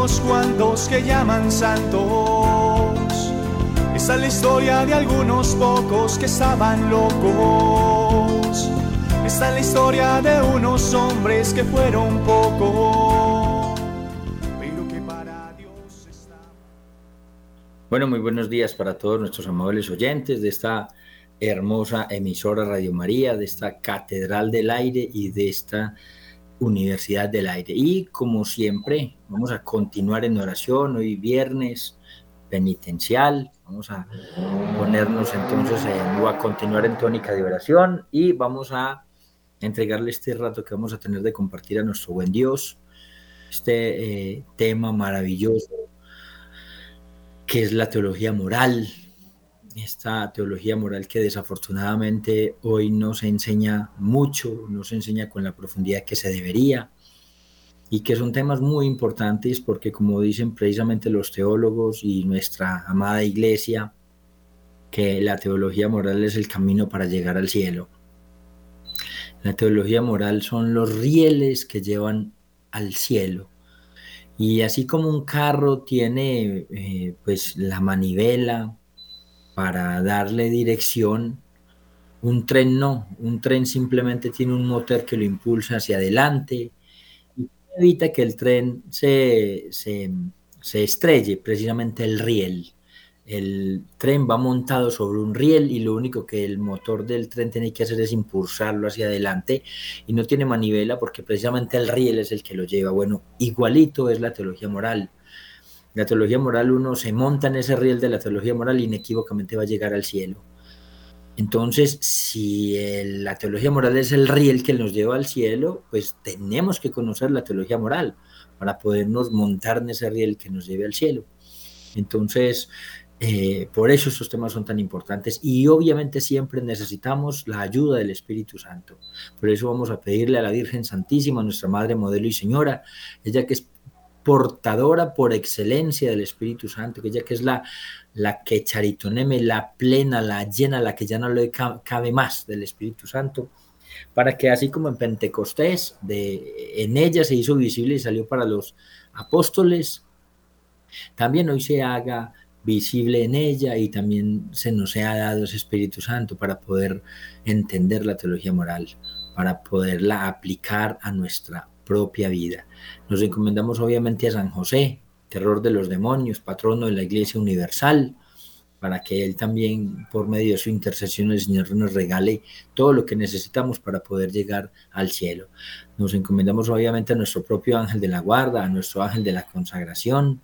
algunos cuantos que llaman santos. Esa es la historia de algunos pocos que estaban locos. Esta es la historia de unos hombres que fueron pocos. Pero que para Dios está. Bueno, muy buenos días para todos nuestros amables oyentes de esta hermosa emisora Radio María, de esta Catedral del Aire y de esta Universidad del Aire. Y como siempre, vamos a continuar en oración hoy viernes penitencial. Vamos a ponernos entonces, en, a continuar en tónica de oración y vamos a entregarle este rato que vamos a tener de compartir a nuestro buen Dios, este eh, tema maravilloso que es la teología moral, esta teología moral que desafortunadamente hoy no se enseña mucho, no se enseña con la profundidad que se debería y que son temas muy importantes porque como dicen precisamente los teólogos y nuestra amada iglesia, que la teología moral es el camino para llegar al cielo. La teología moral son los rieles que llevan al cielo. Y así como un carro tiene eh, pues la manivela, para darle dirección. Un tren no, un tren simplemente tiene un motor que lo impulsa hacia adelante y evita que el tren se, se, estrelle, precisamente el riel. El tren va montado sobre un riel y lo único que el motor del tren tiene que hacer es impulsarlo hacia adelante y no tiene manivela porque precisamente el riel es el que lo lleva. Bueno, igualito es la teología moral la teología moral uno se monta en ese riel de la teología moral inequívocamente va a llegar al cielo. Entonces, si la teología moral es el riel que nos lleva al cielo, pues tenemos que conocer la teología moral para podernos montar en ese riel que nos lleve al cielo. Entonces, eh, por eso estos temas son tan importantes y obviamente siempre necesitamos la ayuda del Espíritu Santo. Por eso vamos a pedirle a la Virgen Santísima, nuestra Madre, Modelo y Señora, ella que es portadora por excelencia del Espíritu Santo, que ella que es la, la que charitoneme, la plena, la llena, la que ya no le cabe más del Espíritu Santo, para que así como en Pentecostés, de, en ella se hizo visible y salió para los apóstoles, también hoy se haga visible en ella y también se nos ha dado ese Espíritu Santo para poder entender la teología moral, para poderla aplicar a nuestra propia vida. Nos encomendamos obviamente a San José, terror de los demonios, patrono de la Iglesia Universal, para que Él también, por medio de su intercesión, el Señor nos regale todo lo que necesitamos para poder llegar al cielo. Nos encomendamos obviamente a nuestro propio ángel de la guarda, a nuestro ángel de la consagración,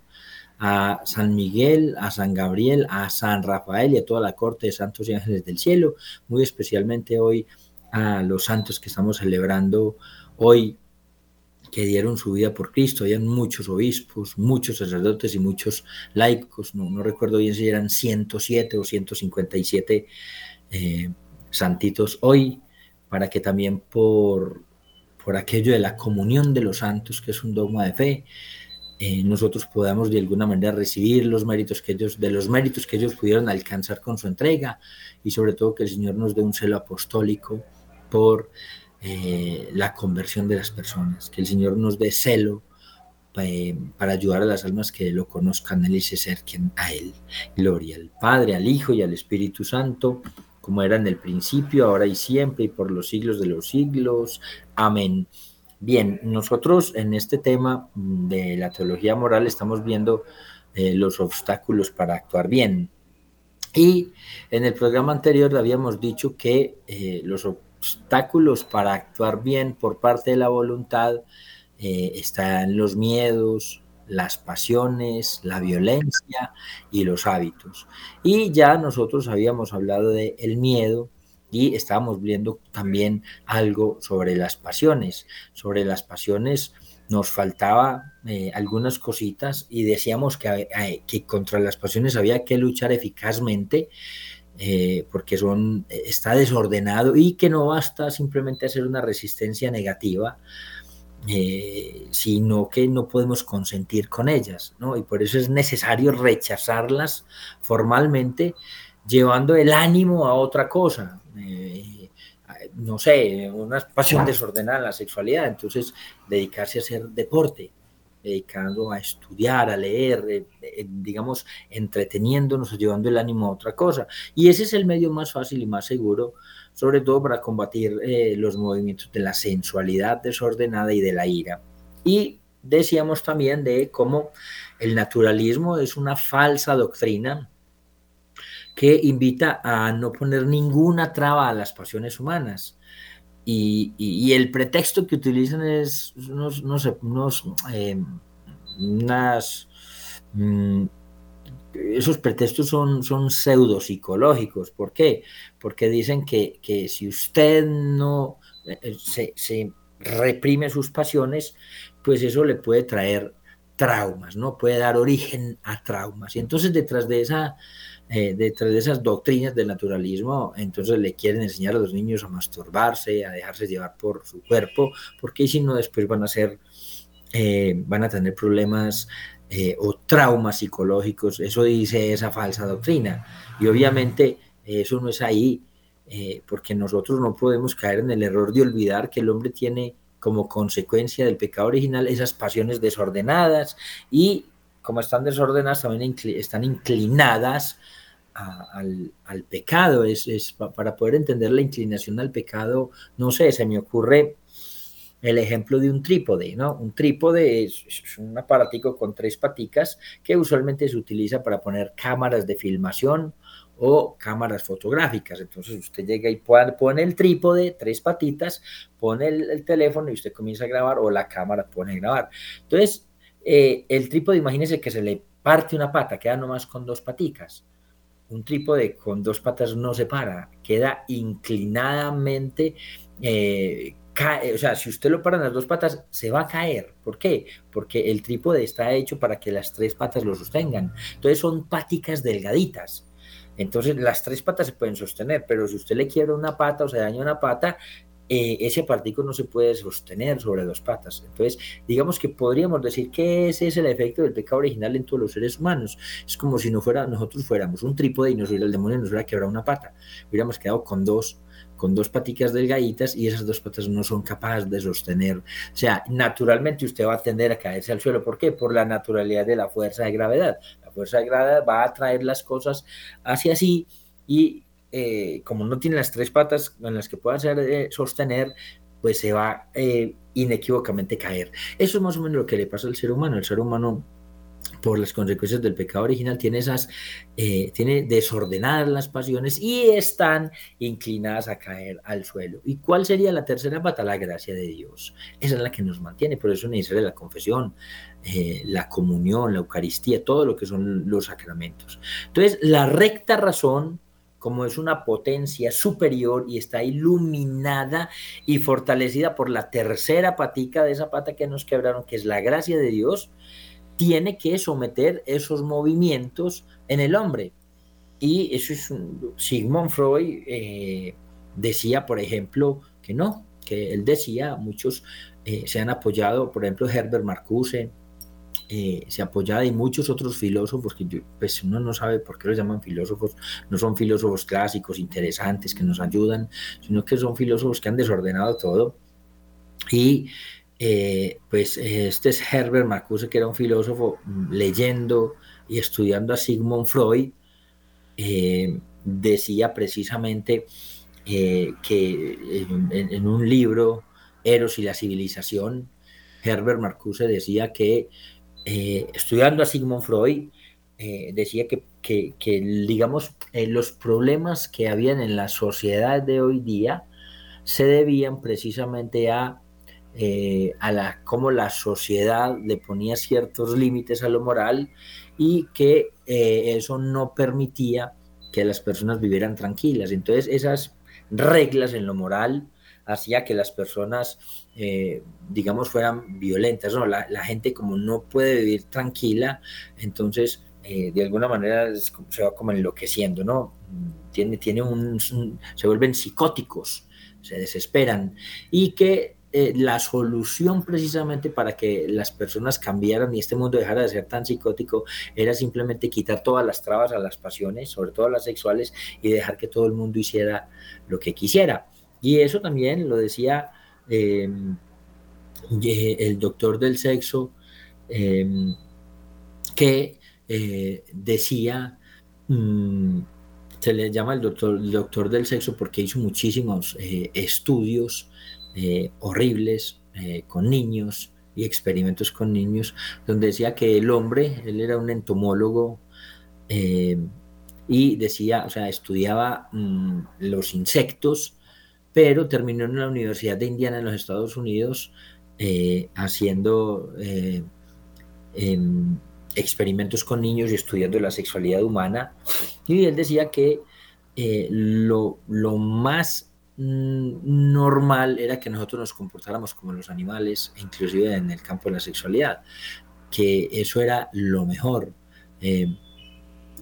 a San Miguel, a San Gabriel, a San Rafael y a toda la corte de santos y ángeles del cielo, muy especialmente hoy a los santos que estamos celebrando hoy que dieron su vida por Cristo. Habían muchos obispos, muchos sacerdotes y muchos laicos. No, recuerdo bien si eran 107 o 157 eh, santitos hoy, para que también por, por aquello de la comunión de los santos, que es un dogma de fe, eh, nosotros podamos de alguna manera recibir los méritos que ellos, de los méritos que ellos pudieron alcanzar con su entrega y sobre todo que el Señor nos dé un celo apostólico por eh, la conversión de las personas, que el Señor nos dé celo eh, para ayudar a las almas que lo conozcan Él y se acerquen a Él. Gloria al Padre, al Hijo y al Espíritu Santo, como era en el principio, ahora y siempre, y por los siglos de los siglos. Amén. Bien, nosotros en este tema de la teología moral estamos viendo eh, los obstáculos para actuar bien. Y en el programa anterior habíamos dicho que los obstáculos obstáculos para actuar bien por parte de la voluntad eh, están los miedos, las pasiones, la violencia y los hábitos. Y ya nosotros habíamos hablado de el miedo y estábamos viendo también algo sobre las pasiones. Sobre las pasiones nos faltaba eh, algunas cositas y decíamos que, eh, que contra las pasiones había que luchar eficazmente eh, porque son, eh, está desordenado y que no basta simplemente hacer una resistencia negativa, eh, sino que no podemos consentir con ellas, ¿no? Y por eso es necesario rechazarlas formalmente, llevando el ánimo a otra cosa. no sé, una pasión desordenada en la sexualidad, entonces dedicarse a hacer deporte, dedicando a estudiar, a leer, eh, eh, digamos, entreteniéndonos, llevando el ánimo a otra cosa. Y ese es el medio más fácil y más seguro, sobre todo para combatir eh, los movimientos de la sensualidad desordenada y de la ira. Y decíamos también de cómo el naturalismo es una falsa doctrina que invita a no poner ninguna traba a las pasiones humanas. Y, el pretexto que utilizan es unos, unos, eh, unas, mm, esos pretextos son, son pseudo psicológicos. ¿Por qué? Porque dicen que, si usted no eh, se, se, reprime sus pasiones, pues eso le puede traer traumas, ¿no? Puede dar origen a traumas. Y entonces detrás de esa eh, detrás de esas doctrinas del naturalismo, entonces le quieren enseñar a los niños a masturbarse, a dejarse llevar por su cuerpo, porque si no después van a ser, eh, van a tener problemas eh, o traumas psicológicos. Eso dice esa falsa doctrina. Y obviamente eso no es ahí, porque nosotros no podemos caer en el error de olvidar que el hombre tiene como consecuencia del pecado original esas pasiones desordenadas y como están desordenadas, también están inclinadas al, pecado. Es, es, para poder entender la inclinación al pecado, no sé, se me ocurre el ejemplo de un trípode, ¿no? Un trípode es, un aparatico con tres paticas que usualmente se utiliza para poner cámaras de filmación o cámaras fotográficas. Entonces usted llega y pone el trípode, tres patitas, pone el, el teléfono y usted comienza a grabar o la cámara pone a grabar. Entonces, eh, el trípode, imagínense que se le parte una pata, queda nomás con dos paticas. Un trípode con dos patas no se para, queda inclinadamente, eh, cae, o sea, si usted lo para en las dos patas, se va a caer. ¿Por qué? Porque el trípode está hecho para que las tres patas lo sostengan. Entonces son paticas delgaditas. Entonces las tres patas se pueden sostener, pero si usted le quiebra una pata o se daña una pata, eh, ese partículo no se puede sostener sobre dos patas. Entonces, digamos que podríamos decir que ese es el efecto del pecado original en todos los seres humanos. Es como si no fuera, nosotros fuéramos un trípode y nos hubiera el demonio nos hubiera quebrado una pata. Hubiéramos quedado con dos con dos paticas delgaditas y esas dos patas no son capaces de sostener. O sea, naturalmente usted va a tender a caerse al suelo. ¿Por qué? Por la naturalidad de la fuerza de gravedad. La fuerza de gravedad va a traer las cosas hacia sí y eh, como no tiene las tres patas en las que pueda hacer, eh, sostener, pues se va eh, inequívocamente caer. Eso es más o menos lo que le pasa al ser humano. El ser humano, por las consecuencias del pecado original, tiene esas, tiene desordenadas las pasiones y están inclinadas a caer al suelo. ¿Y cuál sería la tercera pata? La gracia de Dios. Esa es la que nos mantiene, por eso necesita la confesión, la comunión, la Eucaristía, todo lo que son los sacramentos. Entonces, la recta razón como es una potencia superior y está iluminada y fortalecida por la tercera patica de esa pata que nos quebraron, que es la gracia de Dios, tiene que someter esos movimientos en el hombre. Y eso es un, Sigmund Freud eh, decía, por ejemplo, que no, que él decía, muchos eh, se han apoyado, por ejemplo, Herbert Marcuse, eh, se apoyaba y muchos otros filósofos que pues uno no sabe por qué los llaman filósofos, no son filósofos clásicos, interesantes, que nos ayudan, sino que son filósofos que han desordenado todo. Y eh, pues este es Herbert Marcuse, que era un filósofo mm, leyendo y estudiando a Sigmund Freud, eh, decía precisamente que en, en, un libro, Eros y la civilización, Herbert Marcuse decía que eh, estudiando a Sigmund Freud, eh, decía que, digamos, eh, los problemas que habían en la sociedad de hoy día se debían precisamente a, a la, cómo la sociedad le ponía ciertos límites a lo moral y que eso no permitía que las personas vivieran tranquilas. Entonces, esas reglas en lo moral hacía que las personas, eh, digamos, fueran violentas, ¿no? La, gente como no puede vivir tranquila, entonces eh, de alguna manera se va como enloqueciendo, ¿no? Tiene, tiene un, se vuelven psicóticos, se desesperan y que eh, la solución precisamente para que las personas cambiaran y este mundo dejara de ser tan psicótico era simplemente quitar todas las trabas a las pasiones, sobre todo las sexuales, y dejar que todo el mundo hiciera lo que quisiera. Y eso también lo decía em, el doctor del sexo em, que eh, decía, mm, se le llama el doctor, doctor del sexo porque hizo muchísimos eh, estudios eh, horribles con niños y experimentos con niños, donde decía que el hombre, él era un entomólogo, y decía, o sea, estudiaba mm, los insectos, pero terminó en la Universidad de Indiana en los Estados Unidos haciendo em, experimentos con niños y estudiando la sexualidad humana. Y él decía que eh, lo, lo, más mm, normal era que nosotros nos comportáramos como los animales, inclusive en el campo de la sexualidad, que eso era lo mejor. Eh,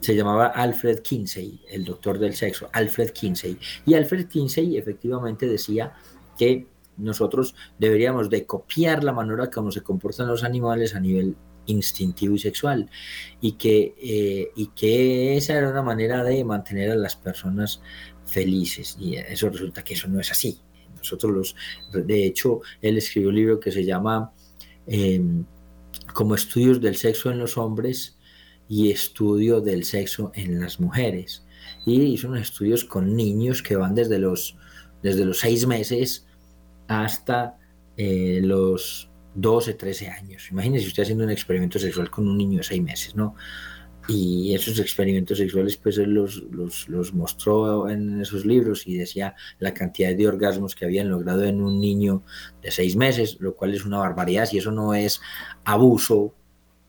se llamaba Alfred Kinsey, el doctor del sexo, Alfred Kinsey. Y Alfred Kinsey efectivamente decía que nosotros deberíamos de copiar la manera como se comportan los animales a nivel instintivo y sexual y que, eh, y que esa era una manera de mantener a las personas felices y eso resulta que eso no es así. Nosotros los, de hecho, él escribió un libro que se llama em, como estudios del sexo en los hombres y estudio del sexo en las mujeres. Y hizo unos estudios con niños que van desde los, desde los seis meses hasta eh, los 12, 13 años. Imagínese usted haciendo un experimento sexual con un niño de 6 meses, ¿no? Y esos experimentos sexuales, pues él los, los, mostró en esos libros y decía la cantidad de orgasmos que habían logrado en un niño de 6 meses, lo cual es una barbaridad. Si eso no es abuso,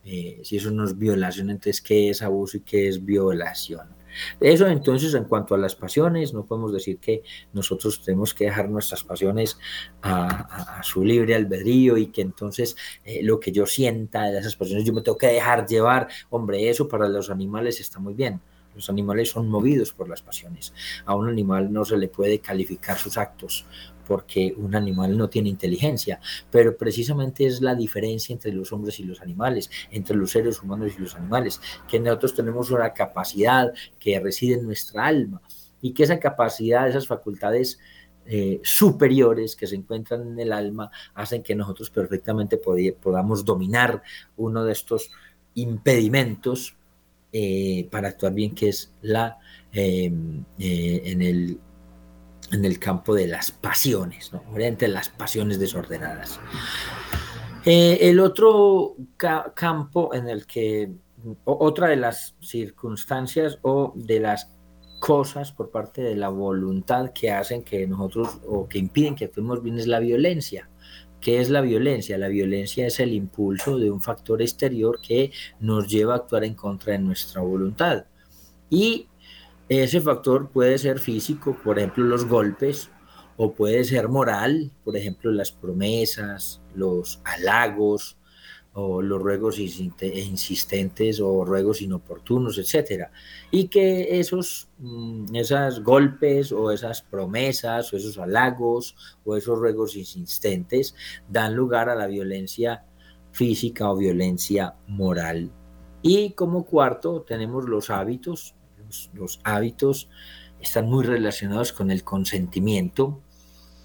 eh, si eso no es violación, entonces, ¿qué es abuso y qué es violación? Eso entonces en cuanto a las pasiones, no podemos decir que nosotros tenemos que dejar nuestras pasiones a, su libre albedrío y que entonces eh, lo que yo sienta de esas pasiones yo me tengo que dejar llevar. Hombre, eso para los animales está muy bien. Los animales son movidos por las pasiones. A un animal no se le puede calificar sus actos porque un animal no tiene inteligencia, pero precisamente es la diferencia entre los hombres y los animales, entre los seres humanos y los animales, que nosotros tenemos una capacidad que reside en nuestra alma y que esa capacidad, esas facultades eh, superiores que se encuentran en el alma hacen que nosotros perfectamente podamos dominar uno de estos impedimentos eh, para actuar bien, que es la eh, en el en el campo de las pasiones, ¿no? entre las pasiones desordenadas. Eh, el otro campo en el que, otra de las circunstancias o de las cosas por parte de la voluntad que hacen que nosotros o que impiden que actuemos bien es la violencia. ¿Qué es la violencia? La violencia es el impulso de un factor exterior que nos lleva a actuar en contra de nuestra voluntad. Y ese factor puede ser físico, por ejemplo, los golpes, o puede ser moral, por ejemplo, las promesas, los halagos, o los ruegos insistentes o ruegos inoportunos, etc. Y que esos, mm, esos golpes o esas promesas o esos halagos o esos ruegos insistentes dan lugar a la violencia física o violencia moral. Y como cuarto tenemos los hábitos, los, hábitos están muy relacionados con el consentimiento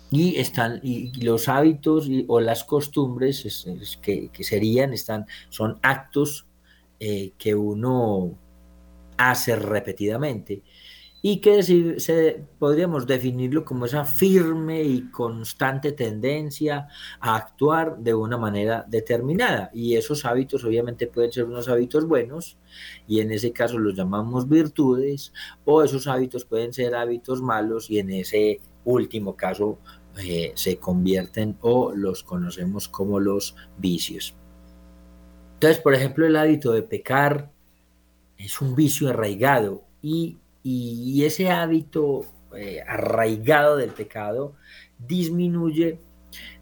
y están y los hábitos o las costumbres que, serían están son actos eh, que uno hace repetidamente y que se, podríamos definirlo como esa firme y constante tendencia a actuar de una manera determinada. Y esos hábitos obviamente pueden ser unos hábitos buenos y en ese caso los llamamos virtudes o esos hábitos pueden ser hábitos malos y en ese último caso eh, se convierten o los conocemos como los vicios. Entonces, por ejemplo, el hábito de pecar es un vicio arraigado y y ese hábito eh, arraigado del pecado disminuye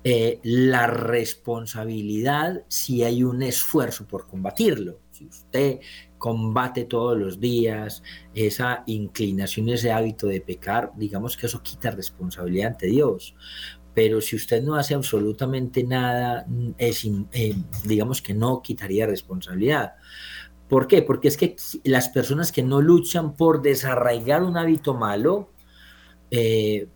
eh, la responsabilidad si hay un esfuerzo por combatirlo. Si usted combate todos los días esa inclinación, ese hábito de pecar, digamos que eso quita responsabilidad ante Dios. Pero si usted no hace absolutamente nada, eh, digamos que no quitaría responsabilidad. ¿Por qué? Porque es que las personas que no luchan por desarraigar un hábito malo, eh,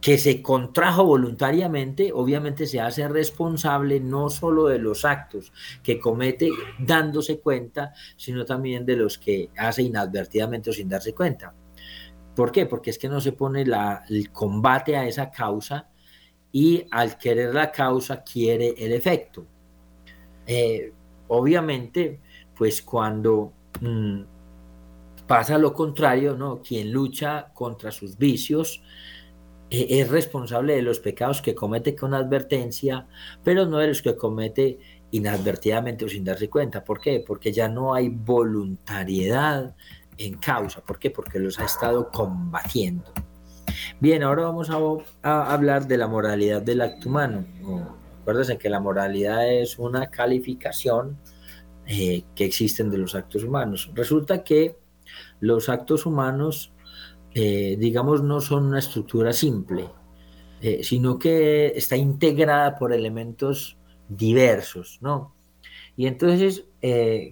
que se contrajo voluntariamente, obviamente se hace responsable no solo de los actos que comete dándose cuenta, sino también de los que hace inadvertidamente o sin darse cuenta. ¿Por qué? Porque es que no se pone el combate a esa causa y al querer la causa quiere el efecto. Eh, obviamente, pues cuando mm, pasa lo contrario, ¿no? Quien lucha contra sus vicios eh, es responsable de los pecados que comete con advertencia, pero no de los que comete inadvertidamente o sin darse cuenta. ¿Por qué? Porque ya no hay voluntariedad en causa. ¿Por qué? Porque los ha estado combatiendo. Bien, ahora vamos a, hablar de la moralidad del acto humano. Acuérdense que la moralidad es una calificación eh, que existen de los actos humanos. Resulta que los actos humanos, eh, digamos, no son una estructura simple, eh, sino que está integrada por elementos diversos, ¿no? Y entonces,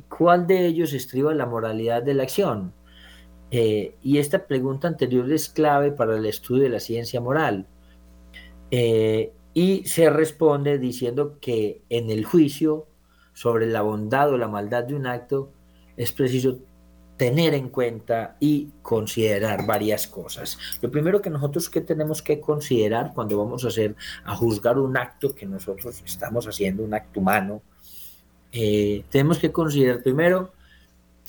¿cuál de ellos estriba la moralidad de la acción? y esta pregunta anterior es clave para el estudio de la ciencia moral. Y se responde diciendo que en el juicio sobre la bondad o la maldad de un acto es preciso tener en cuenta y considerar varias cosas. Lo primero que nosotros que tenemos que considerar cuando vamos a hacer a juzgar un acto que nosotros estamos haciendo, un acto humano, eh, tenemos que considerar primero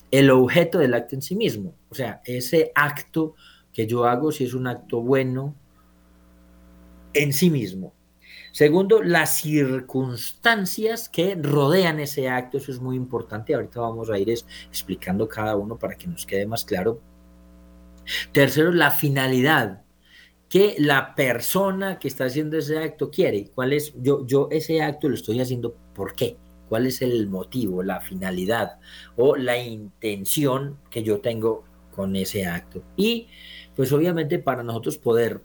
el objeto del acto en sí mismo, o sea, ese acto que yo hago, si es un acto bueno en sí mismo, Segundo, las circunstancias que rodean ese acto, eso es muy importante. Ahorita vamos a ir explicando cada uno para que nos quede más claro. Tercero, la finalidad que la persona que está haciendo ese acto quiere. ¿Cuál es? Yo, yo ese acto lo estoy haciendo, ¿por qué? ¿Cuál es el motivo, la finalidad o la intención que yo tengo con ese acto? Y pues obviamente para nosotros poder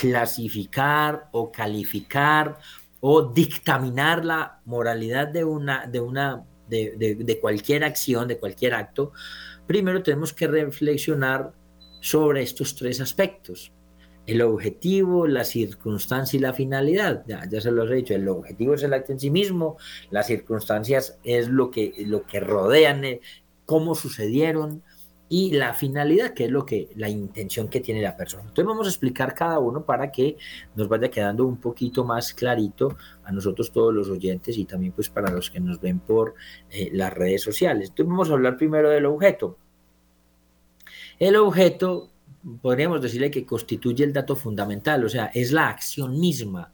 clasificar o calificar o dictaminar la moralidad de una, de una, de, cualquier acción, de cualquier acto, primero tenemos que reflexionar sobre estos tres aspectos. El objetivo, la circunstancia y la finalidad. Ya, ya se lo he dicho, el objetivo es el acto en sí mismo, las circunstancias es lo que, lo que rodean, eh, cómo sucedieron, y la finalidad, que es lo que la intención que tiene la persona. Entonces vamos a explicar cada uno para que nos vaya quedando un poquito más clarito a nosotros todos los oyentes y también pues para los que nos ven por eh, las redes sociales. Entonces vamos a hablar primero del objeto. El objeto podríamos decirle que constituye el dato fundamental, o sea, es la acción misma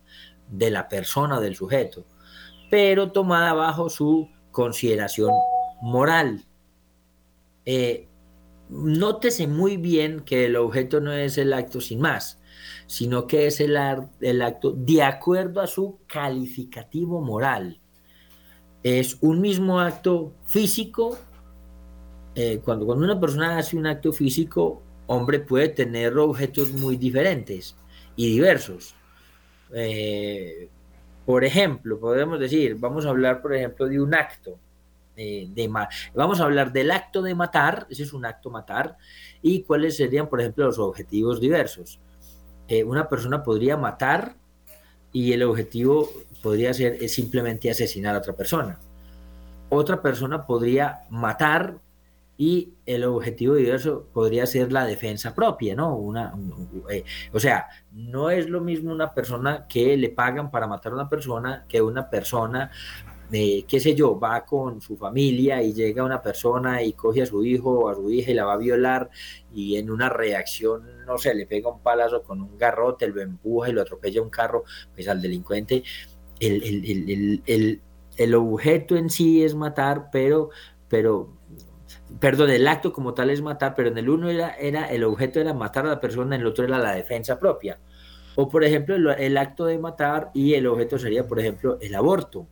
de la persona, del sujeto, pero tomada bajo su consideración moral. Eh, nótese muy bien que el objeto no es el acto sin más, sino que es el, el acto de acuerdo a su calificativo moral. Es un mismo acto físico. Eh, cuando, una persona hace un acto físico, hombre puede tener objetos muy diferentes y diversos. Eh, por ejemplo, podemos decir, vamos a hablar, por ejemplo, de un acto de, vamos a hablar del acto de matar, ese es un acto matar, y cuáles serían, por ejemplo, los objetivos diversos. Eh, una persona podría matar y el objetivo podría ser simplemente asesinar a otra persona. Otra persona podría matar y el objetivo diverso podría ser la defensa propia, ¿no? Una, eh, o sea, no es lo mismo una persona que le pagan para matar a una persona que una persona qué sé yo, va con su familia y llega una persona y coge a su hijo o a su hija y la va a violar y en una reacción, no sé, le pega un palazo con un garrote, lo empuja y lo atropella un carro, pues al delincuente, el, el, objeto en sí es matar, pero, pero, perdón, el acto como tal es matar, pero en el uno era, era el objeto era matar a la persona, en el otro era la defensa propia. O por ejemplo, el acto de matar y el objeto sería, por ejemplo, el aborto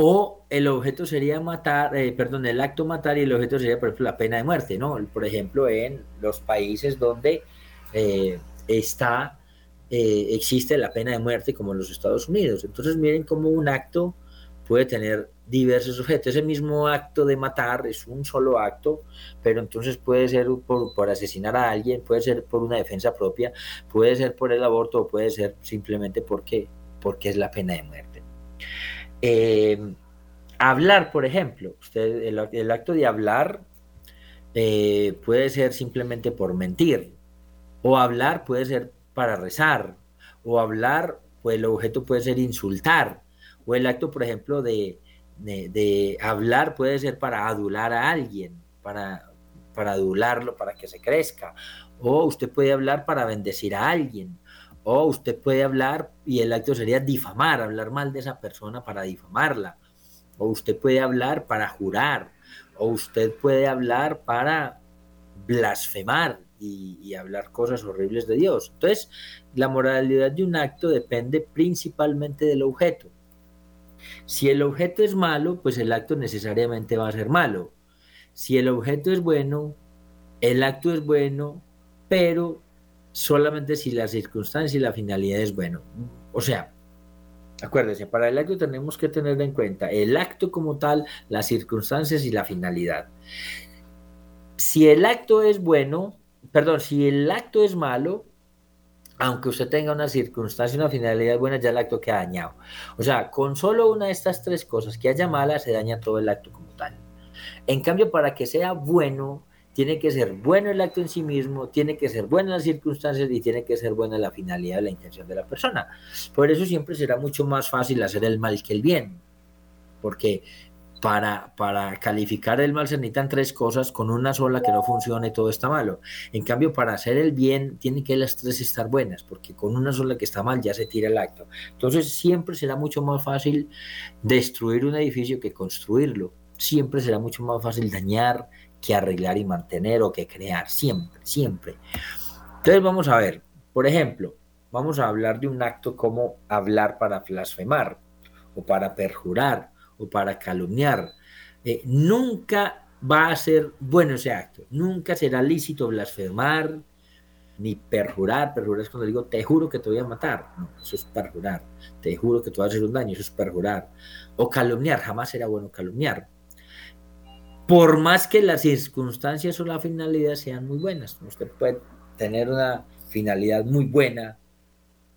o el objeto sería matar, eh, perdón, el acto matar y el objeto sería, por ejemplo, la pena de muerte, ¿no? Por ejemplo, en los países donde eh, está, eh, existe la pena de muerte, como en los Estados Unidos. Entonces, miren cómo un acto puede tener diversos objetos. Ese mismo acto de matar es un solo acto, pero entonces puede ser por, asesinar a alguien, puede ser por una defensa propia, puede ser por el aborto o puede ser simplemente porque, porque es la pena de muerte. Eh, hablar, por ejemplo, usted, el, acto de hablar eh, puede ser simplemente por mentir, o hablar puede ser para rezar, o hablar, pues el objeto puede ser insultar, o el acto, por ejemplo, de, de, hablar puede ser para adular a alguien, para, para adularlo, para que se crezca. O usted puede hablar para bendecir a alguien. O usted puede hablar y el acto sería difamar, hablar mal de esa persona para difamarla. O usted puede hablar para jurar. O usted puede hablar para blasfemar y, hablar cosas horribles de Dios. Entonces, la moralidad de un acto depende principalmente del objeto. Si el objeto es malo, pues el acto necesariamente va a ser malo. Si el objeto es bueno, el acto es bueno, pero solamente si la circunstancia y la finalidad es bueno. O sea, acuérdense, para el acto tenemos que tener en cuenta el acto como tal, las circunstancias y la finalidad. Si el acto es bueno, perdón, si el acto es malo, aunque usted tenga una circunstancia, una finalidad buena, ya el acto queda dañado. O sea, con solo una de estas tres cosas que haya mala, se daña todo el acto como tal. En cambio, para que sea bueno, tiene que ser bueno el acto en sí mismo, tiene que ser buenas las circunstancias y tiene que ser buena la finalidad, la intención de la persona. Por eso siempre será mucho más fácil hacer el mal que el bien, porque para, para calificar el mal se necesitan tres cosas, con una sola que no funcione todo está malo. En cambio, para hacer el bien tienen que las tres estar buenas, porque con una sola que está mal ya se tira el acto. Entonces siempre será mucho más fácil destruir un edificio que construirlo. Siempre será mucho más fácil dañar que arreglar y mantener o que crear. Siempre, siempre. Entonces vamos a ver, por ejemplo, vamos a hablar de un acto como hablar para blasfemar o para perjurar o para calumniar. Eh, nunca va a ser bueno ese acto, nunca será lícito blasfemar ni perjurar. Perjurar es cuando digo, te juro que te voy a matar. No, eso es perjurar. Te juro que te voy a hacer un daño, eso es perjurar. O calumniar, jamás será bueno calumniar. Por más que las circunstancias o la finalidad sean muy buenas, usted puede tener una finalidad muy buena,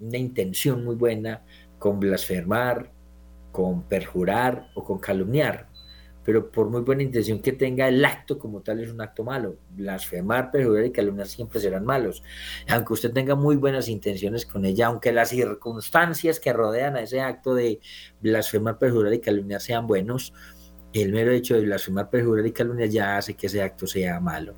una intención muy buena con blasfemar, con perjurar o con calumniar, pero por muy buena intención que tenga, el acto como tal es un acto malo. Blasfemar, perjurar y calumniar siempre serán malos. Aunque usted tenga muy buenas intenciones con ella, aunque las circunstancias que rodean a ese acto de blasfemar, perjurar y calumniar sean buenos, el mero hecho de blasfemar, perjurar y calumniar ya hace que ese acto sea malo.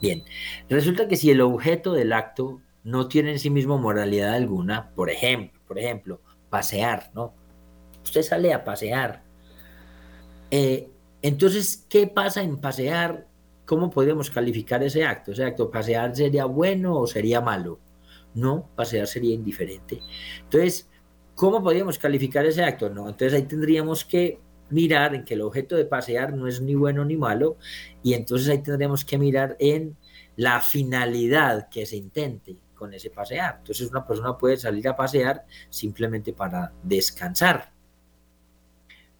Bien, resulta que si el objeto del acto no tiene en sí mismo moralidad alguna, por ejemplo, por ejemplo, pasear, ¿no? usted sale a pasear. Eh, entonces, ¿qué pasa en pasear? ¿Cómo podemos calificar ese acto? ¿Ese acto pasear sería bueno o sería malo? No, pasear sería indiferente. Entonces, ¿cómo podríamos calificar ese acto? No, entonces ahí tendríamos que mirar en que el objeto de pasear no es ni bueno ni malo y entonces ahí tendríamos que mirar en la finalidad que se intente con ese pasear. Entonces una persona puede salir a pasear simplemente para descansar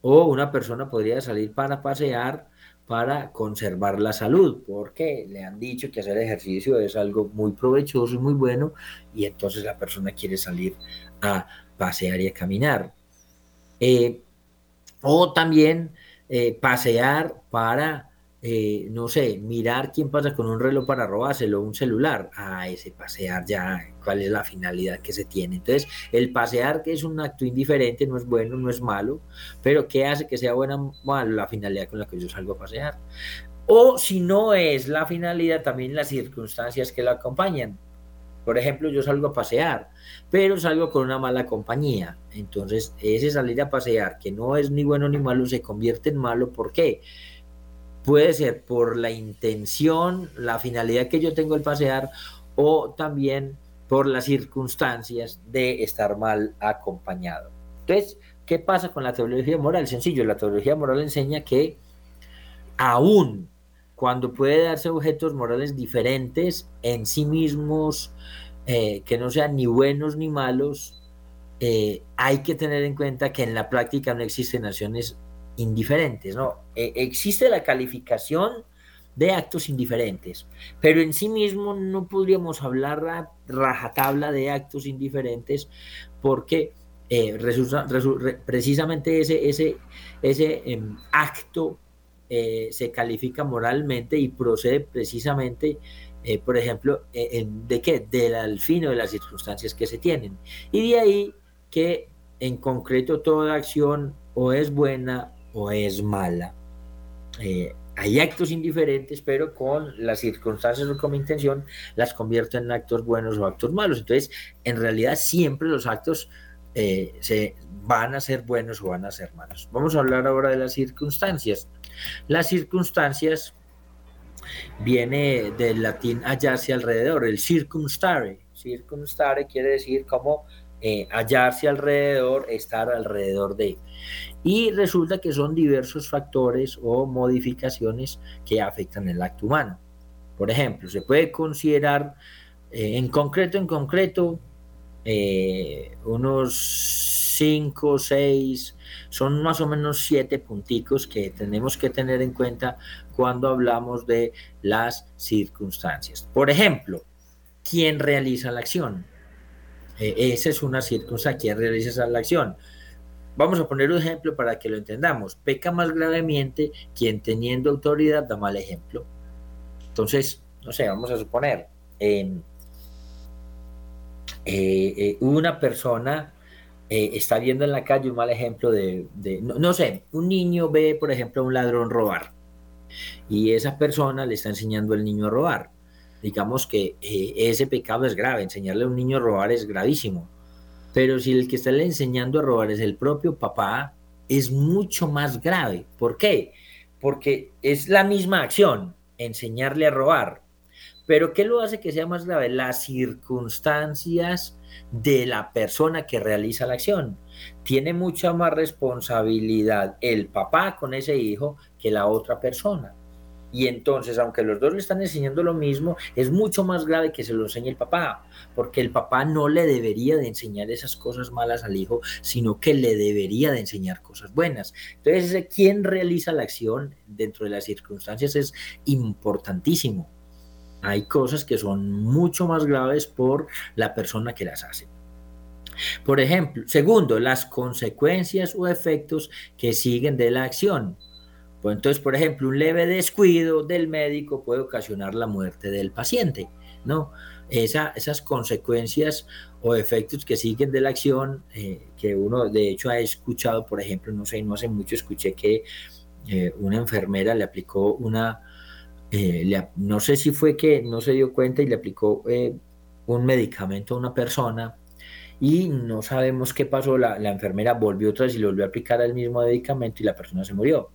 o una persona podría salir para pasear para conservar la salud, porque le han dicho que hacer ejercicio es algo muy provechoso y muy bueno, y entonces la persona quiere salir a pasear y a caminar. Eh, o también eh, pasear para eh, no sé, mirar quién pasa con un reloj para robárselo, un celular, a ese pasear ya, cuál es la finalidad que se tiene. Entonces, el pasear, que es un acto indiferente, no es bueno, no es malo, pero ¿qué hace que sea buena o malo? La finalidad con la que yo salgo a pasear. O si no es la finalidad, también las circunstancias que la acompañan. Por ejemplo, yo salgo a pasear, pero salgo con una mala compañía. Entonces, ese salir a pasear, que no es ni bueno ni malo, se convierte en malo. ¿Por qué? Puede ser por la intención, la finalidad que yo tengo al pasear o también por las circunstancias de estar mal acompañado. Entonces, ¿qué pasa con la teología moral? Sencillo, la teología moral enseña que aún cuando puede darse objetos morales diferentes en sí mismos, eh, que no sean ni buenos ni malos, eh, hay que tener en cuenta que en la práctica no existen acciones indiferentes, ¿no? E, existe la calificación de actos indiferentes, pero en sí mismo no podríamos hablar rajatabla de actos indiferentes porque eh, precisamente ese, ese, ese em, acto eh, se califica moralmente y procede precisamente, eh, por ejemplo, ¿de qué? Del fino de las circunstancias que se tienen. Y de ahí que en concreto toda acción o es buena o es mala. Eh, hay actos indiferentes, pero con las circunstancias o como intención las convierten en actos buenos o actos malos. Entonces, en realidad siempre los actos se van a ser buenos o van a ser malos. Vamos a hablar ahora de las circunstancias. Las circunstancias viene del latín hallarse alrededor, el circumstare. Circumstare quiere decir como eh, hallarse alrededor, estar alrededor de. Y resulta que son diversos factores o modificaciones que afectan el acto humano. Por ejemplo, se puede considerar eh, en concreto, en concreto, eh, unos 5, 6, son más o menos siete punticos que tenemos que tener en cuenta cuando hablamos de las circunstancias. Por ejemplo, ¿quién realiza la acción? Eh, esa es una circunstancia, que realiza esa la acción. Vamos a poner un ejemplo para que lo entendamos. Peca más gravemente quien teniendo autoridad da mal ejemplo. Entonces, no sé, vamos a suponer, eh, eh, una persona está viendo en la calle un mal ejemplo de, no, sé, un niño ve, por ejemplo, a un ladrón robar y esa persona le está enseñando al niño a robar digamos que eh, ese pecado es grave, enseñarle a un niño a robar es gravísimo. Pero si el que está le enseñando a robar es el propio papá, es mucho más grave. ¿Por qué? Porque es la misma acción, enseñarle a robar. Pero ¿qué lo hace que sea más grave? Las circunstancias de la persona que realiza la acción. Tiene mucha más responsabilidad el papá con ese hijo que la otra persona. Y entonces, aunque los dos le están enseñando lo mismo, es mucho más grave que se lo enseñe el papá, porque el papá no le debería de enseñar esas cosas malas al hijo, sino que le debería de enseñar cosas buenas. Entonces, quien realiza la acción dentro de las circunstancias es importantísimo. Hay cosas que son mucho más graves por la persona que las hace. Por ejemplo, segundo, las consecuencias o efectos que siguen de la acción. Pues entonces, por ejemplo, un leve descuido del médico puede ocasionar la muerte del paciente, ¿no? Esa, esas consecuencias o efectos que siguen de la acción, eh, que uno de hecho ha escuchado, por ejemplo, no sé, no hace mucho escuché que eh, una enfermera le aplicó una, eh, no sé si fue que no se dio cuenta y le aplicó un medicamento a una persona y no sabemos qué pasó, la, la enfermera volvió otra vez y le volvió a aplicar el mismo medicamento y la persona se murió.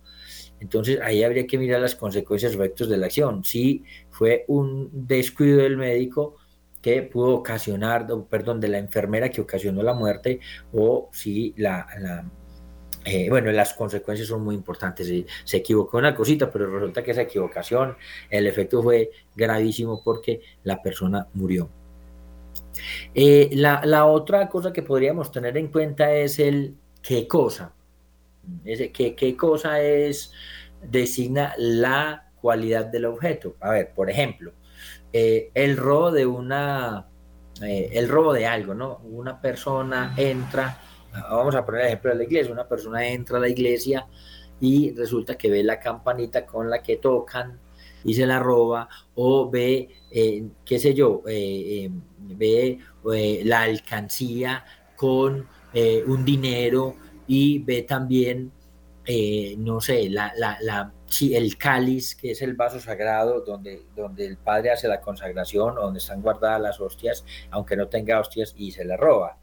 Entonces ahí habría que mirar las consecuencias efectos de la acción. Si fue un descuido del médico que pudo ocasionar, perdón, de la enfermera que ocasionó la muerte, o si la, eh, bueno, las consecuencias son muy importantes. Se equivocó una cosita, pero resulta que esa equivocación, el efecto fue gravísimo porque la persona murió. Eh, la, otra cosa que podríamos tener en cuenta es el qué cosa. ¿qué, cosa es, designa la cualidad del objeto? A ver, por ejemplo, eh, el robo de una, el robo de algo, ¿no? Una persona entra, vamos a poner el ejemplo de la iglesia, una persona entra a la iglesia y resulta que ve la campanita con la que tocan y se la roba, o ve, eh, qué sé yo, ve la alcancía con un dinero y ve también, eh, no sé, la, la, el cáliz, que es el vaso sagrado donde, donde el padre hace la consagración, donde están guardadas las hostias, aunque no tenga hostias, y se la roba.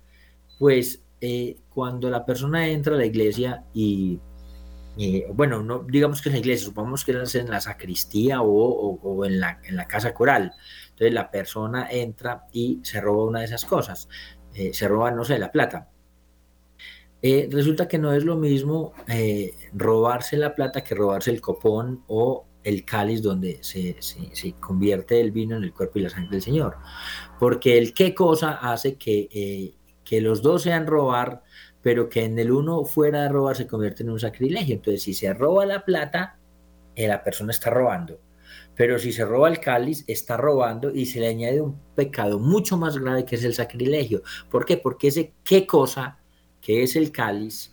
Pues eh, cuando la persona entra a la iglesia y, bueno, no digamos que en la iglesia, supongamos que es en la sacristía o, en, la, en, la, casa coral. Entonces la persona entra y se roba una de esas cosas. Eh, se roba, no sé, la plata. Eh, resulta que no es lo mismo eh, robarse la plata que robarse el copón o el cáliz donde se, convierte el vino en el cuerpo y la sangre del Señor. Porque el qué cosa hace que, que los dos sean robar, pero que en el uno fuera de robar se convierte en un sacrilegio. Entonces, si se roba la plata, eh, la persona está robando. Pero si se roba el cáliz, está robando y se le añade un pecado mucho más grave que es el sacrilegio. ¿Por qué? Porque ese qué cosa que es el cáliz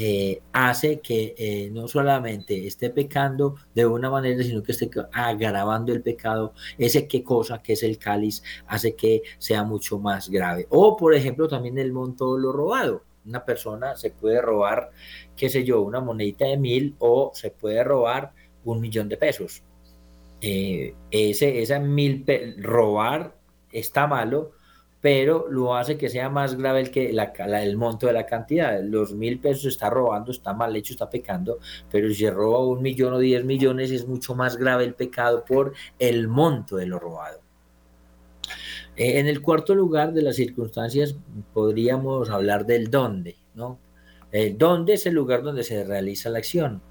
eh, hace que eh, no solamente esté pecando de una manera, sino que esté agravando el pecado. Ese qué cosa que es el cáliz hace que sea mucho más grave. O, por ejemplo, también el monto de lo robado. Una persona se puede robar, qué sé yo, una monedita de mil o se puede robar un millón de pesos. Eh, ese, esa mil robar está malo, pero lo hace que sea más grave el, que el monto de la cantidad. Los mil pesos está robando, está mal hecho, está pecando, pero si roba un millón o diez millones es mucho más grave el pecado por el monto de lo robado. Eh, en el cuarto lugar de las circunstancias podríamos hablar del dónde, ¿no? El dónde es el lugar donde se realiza la acción.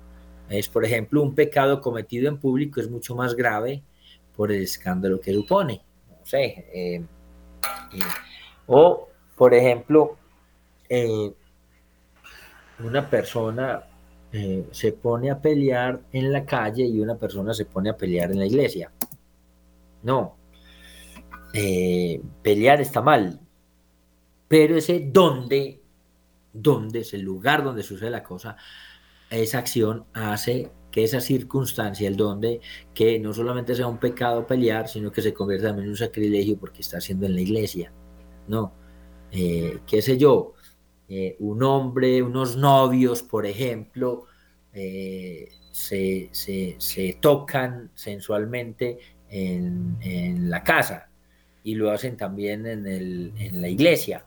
Es, por ejemplo, un pecado cometido en público es mucho más grave por el escándalo que supone. No sé, eh, o, por ejemplo, eh, una persona eh, se pone a pelear en la calle y una persona se pone a pelear en la iglesia. No, eh, pelear está mal, pero ese donde, donde es el lugar donde sucede la cosa, esa acción hace que esa circunstancia, el donde, que no solamente sea un pecado pelear, sino que se convierta también en un sacrilegio porque está haciendo en la iglesia. No, eh, qué sé yo, eh, un hombre, unos novios, por ejemplo, eh, se, tocan sensualmente en, la casa y lo hacen también en, en la iglesia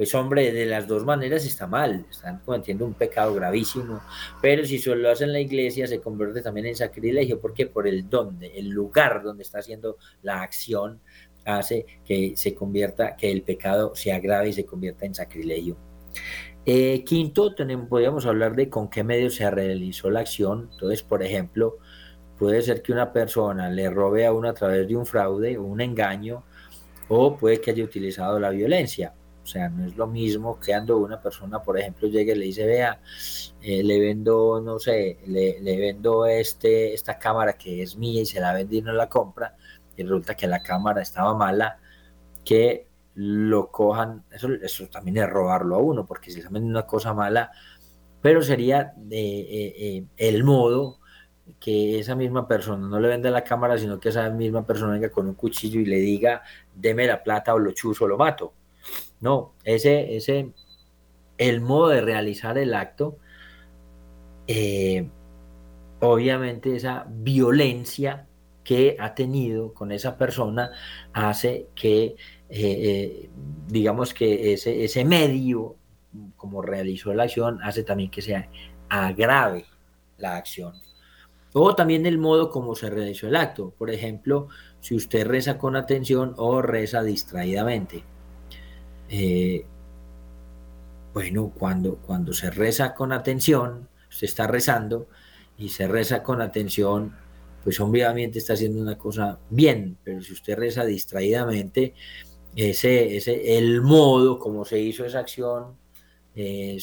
pues hombre, de las dos maneras está mal, están cometiendo un pecado gravísimo, pero si solo lo hacen en la iglesia se convierte también en sacrilegio, porque por el donde, el lugar donde está haciendo la acción, hace que se convierta, que el pecado se agrave y se convierta en sacrilegio. Eh, quinto, tenemos, podríamos hablar de con qué medio se realizó la acción. Entonces, por ejemplo, puede ser que una persona le robe a uno a través de un fraude o un engaño, o puede que haya utilizado la violencia. O sea, no es lo mismo que ando una persona, por ejemplo, llegue y le dice, vea, eh, le vendo, no sé, le, vendo este, esta cámara que es mía y se la vende y no la compra, y resulta que la cámara estaba mala, que lo cojan, eso, eso también es robarlo a uno, porque si se vende una cosa mala, pero sería eh, eh, el modo que esa misma persona no le vende la cámara, sino que esa misma persona venga con un cuchillo y le diga, deme la plata o lo chuzo o lo mato. No, ese, ese, el modo de realizar el acto, eh, obviamente esa violencia que ha tenido con esa persona hace que, eh, eh, digamos que ese, ese medio, como realizó la acción, hace también que se agrave la acción. O también el modo como se realizó el acto. Por ejemplo, si usted reza con atención o reza distraídamente. Eh, bueno, cuando, cuando se reza con atención, se está rezando y se reza con atención, pues obviamente está haciendo una cosa bien, pero si usted reza distraídamente, ese, ese el modo como se hizo esa acción, eh,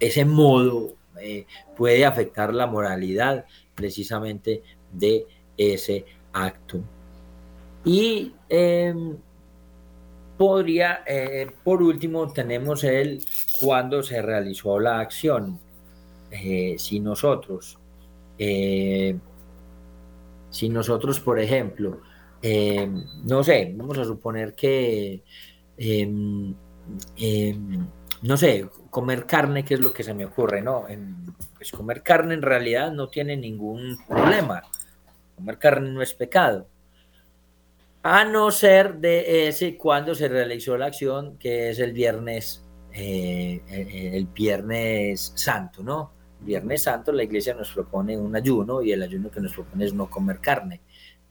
ese modo eh, puede afectar la moralidad precisamente de ese acto. Y em, podría, eh, por último, tenemos el cuando se realizó la acción. Eh, si nosotros, eh, si nosotros, por ejemplo, no sé, vamos a suponer que, em, em, no sé, comer carne, que es lo que se me ocurre, ¿no? pues comer carne en realidad no tiene ningún problema. Comer carne no es pecado a no ser de ese cuando se realizó la acción, que es el viernes, eh, el viernes santo, ¿no? Viernes santo la iglesia nos propone un ayuno y el ayuno que nos propone es no comer carne.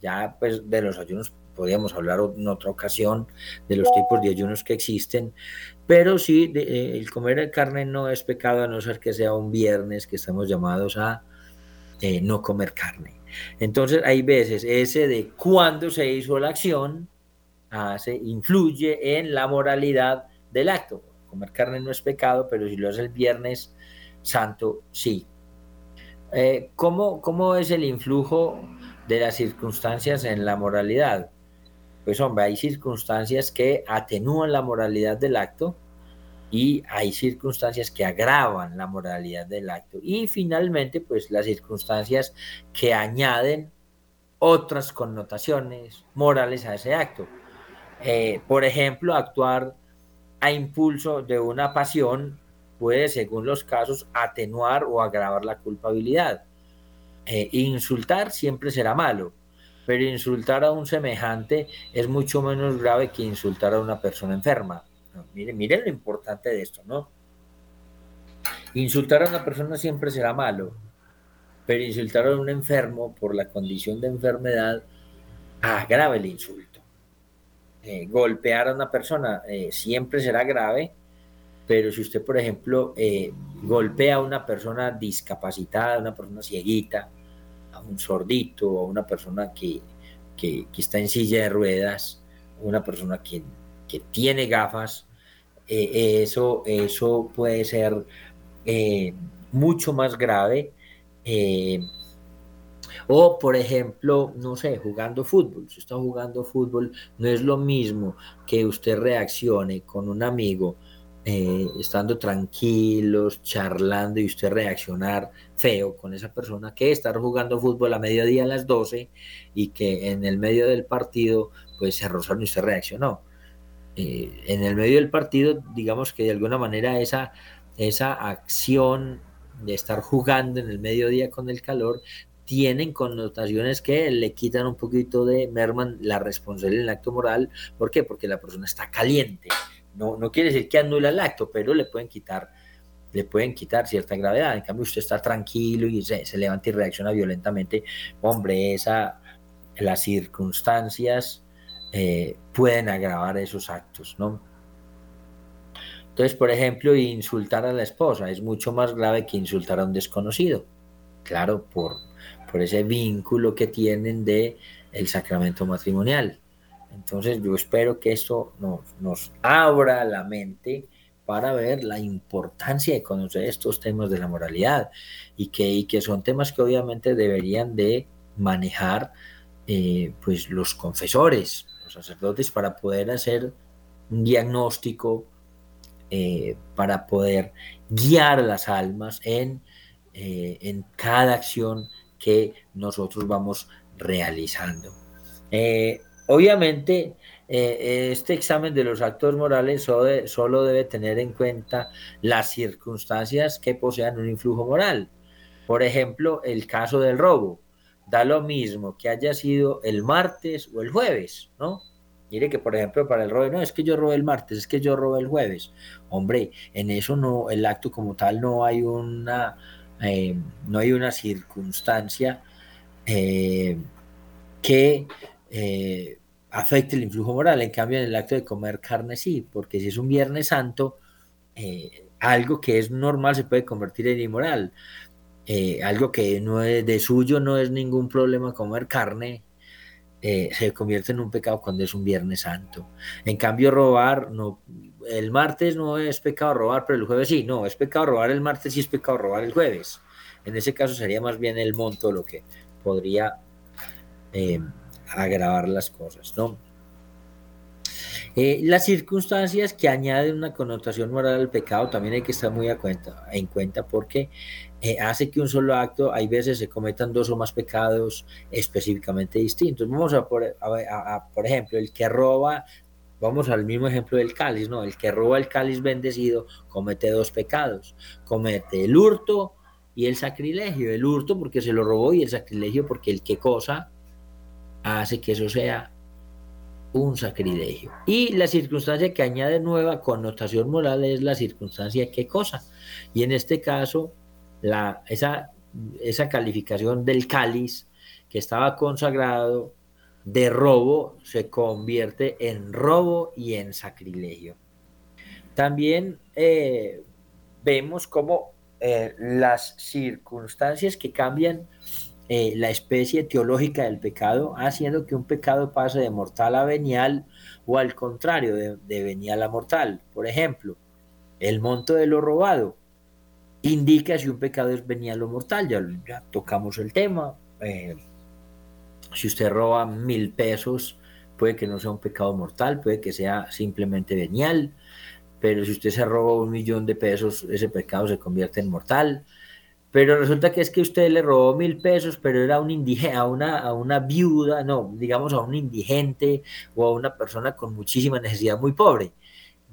Ya pues de los ayunos podríamos hablar en otra ocasión de los tipos de ayunos que existen, pero sí, eh, el comer carne no es pecado a no ser que sea un viernes que estamos llamados a eh, no comer carne. Entonces hay veces ese de cuándo se hizo la acción hace, influye en la moralidad del acto. comer carne no es pecado, pero si lo hace el viernes santo, sí. Eh, ¿cómo, ¿Cómo es el influjo de las circunstancias en la moralidad? Pues hombre, hay circunstancias que atenúan la moralidad del acto y hay circunstancias que agravan la moralidad del acto. Y finalmente, pues las circunstancias que añaden otras connotaciones morales a ese acto. Eh, por ejemplo, actuar a impulso de una pasión puede, según los casos, atenuar o agravar la culpabilidad. Eh, insultar siempre será malo, pero insultar a un semejante es mucho menos grave que insultar a una persona enferma. Miren, miren lo importante de esto, ¿no? Insultar a una persona siempre será malo, pero insultar a un enfermo por la condición de enfermedad agrava el insulto. Eh, golpear a una persona eh, siempre será grave, pero si usted, por ejemplo, eh, golpea a una persona discapacitada, a una persona cieguita, a un sordito, a una persona que, está en silla de ruedas, una persona que, tiene gafas, eso, eso puede ser mucho más grave eh, o, por ejemplo, no sé, jugando fútbol. Si está jugando fútbol, no es lo mismo que usted reaccione con un amigo eh, estando tranquilos, charlando y usted reaccionar feo con esa persona que estar jugando fútbol a mediodía a las 12 y que en el medio del partido pues se rozaron y usted reaccionó. Eh, en el medio del partido, digamos que de alguna manera esa, esa acción de estar jugando en el mediodía con el calor, tienen connotaciones que le quitan un poquito de merman la responsabilidad en el acto moral. ¿Por qué? Porque la persona está caliente. No, no quiere decir que anula el acto, pero le pueden quitar, le pueden quitar cierta gravedad. En cambio, usted está tranquilo y se, levanta y reacciona violentamente. Hombre, esa, las circunstancias eh, pueden agravar esos actos, ¿no? Entonces, por ejemplo, insultar a la esposa es mucho más grave que insultar a un desconocido. Claro, por, por ese vínculo que tienen de el sacramento matrimonial. Entonces, yo espero que esto nos, nos abra la mente para ver la importancia de conocer estos temas de la moralidad y que, y que son temas que obviamente deberían de manejar eh, pues los confesores, sacerdotes para poder hacer un diagnóstico eh, para poder guiar las almas en, eh, en cada acción que nosotros vamos realizando. Eh, obviamente, este examen de los actos morales solo, debe tener en cuenta las circunstancias que posean un influjo moral. Por ejemplo, el caso del robo. Da lo mismo que haya sido el martes o el jueves, ¿no? Mire que, por ejemplo, para el robo, no, es que yo robé el martes, es que yo robé el jueves. Hombre, en eso no, el acto como tal no hay una, eh, no hay una circunstancia eh, que eh, afecte el influjo moral. En cambio, en el acto de comer carne sí, porque si es un Viernes Santo, algo que es normal se puede convertir en inmoral. Algo que no es de suyo no es ningún problema comer carne, eh, se convierte en un pecado cuando es un Viernes Santo. En cambio, robar, no, el martes no es pecado robar, pero el jueves sí, no, es pecado robar el martes y es pecado robar el jueves. En ese caso sería más bien el monto lo que podría eh, agravar las cosas, ¿no? Eh, las circunstancias que añaden una connotación moral al pecado también hay que estar muy a cuenta, en cuenta porque eh, hace que un solo acto, hay veces se cometan dos o más pecados específicamente distintos. Vamos a por, por ejemplo, el que roba, vamos al mismo ejemplo del cáliz, ¿no? El que roba el cáliz bendecido comete dos pecados, comete el hurto y el sacrilegio. El hurto porque se lo robó y el sacrilegio porque el que cosa hace que eso sea un sacrilegio. Y la circunstancia que añade nueva connotación moral es la circunstancia que cosa. Y en este caso, la, esa, esa calificación del cáliz que estaba consagrado de robo se convierte en robo y en sacrilegio. También eh, vemos cómo eh, las circunstancias que cambian eh, la especie teológica del pecado, haciendo que un pecado pase de mortal a venial o al contrario, de, venial a mortal. Por ejemplo, el monto de lo robado indica si un pecado es venial o mortal. Ya, tocamos el tema. Eh, si usted roba mil pesos, puede que no sea un pecado mortal, puede que sea simplemente venial. Pero si usted se roba un millón de pesos, ese pecado se convierte en mortal. Pero resulta que es que usted le robó mil pesos, pero era un indigente, a una, a una viuda, no, digamos a un indigente o a una persona con muchísima necesidad muy pobre.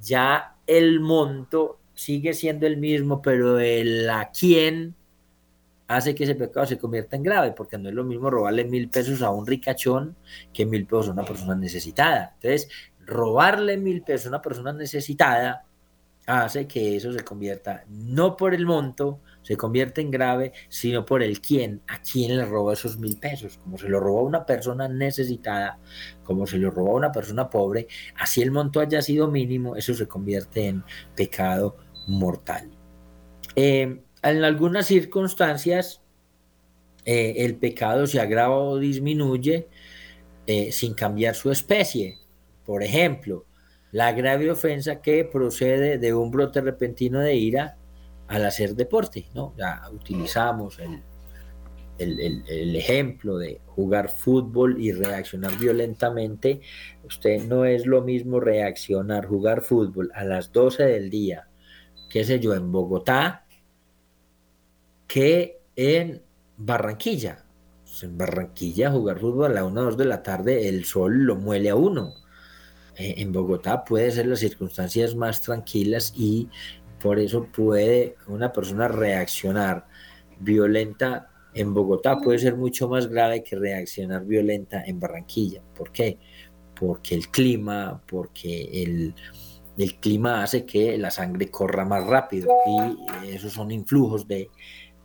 Ya el monto sigue siendo el mismo, pero el a quién hace que ese pecado se convierta en grave, porque no es lo mismo robarle mil pesos a un ricachón que mil pesos a una persona necesitada. Entonces, robarle mil pesos a una persona necesitada hace que eso se convierta no por el monto, se convierte en grave, sino por el quién, a quién le robó esos mil pesos, como se lo robó a una persona necesitada, como se lo robó a una persona pobre, así el monto haya sido mínimo, eso se convierte en pecado mortal. Eh, en algunas circunstancias, eh, el pecado se agrava o disminuye eh, sin cambiar su especie. Por ejemplo, la grave ofensa que procede de un brote repentino de ira al hacer deporte. ¿no? Ya utilizamos el, el, ejemplo de jugar fútbol y reaccionar violentamente. Usted no es lo mismo reaccionar, jugar fútbol a las 12 del día, qué sé yo, en Bogotá, que en Barranquilla. Pues en Barranquilla jugar fútbol a la 1 o 2 de la tarde, el sol lo muele a uno. Eh, en Bogotá puede ser las circunstancias más tranquilas y por eso puede una persona reaccionar violenta en Bogotá puede ser mucho más grave que reaccionar violenta en Barranquilla. ¿Por qué? Porque el clima, porque el, el clima hace que la sangre corra más rápido y esos son influjos de,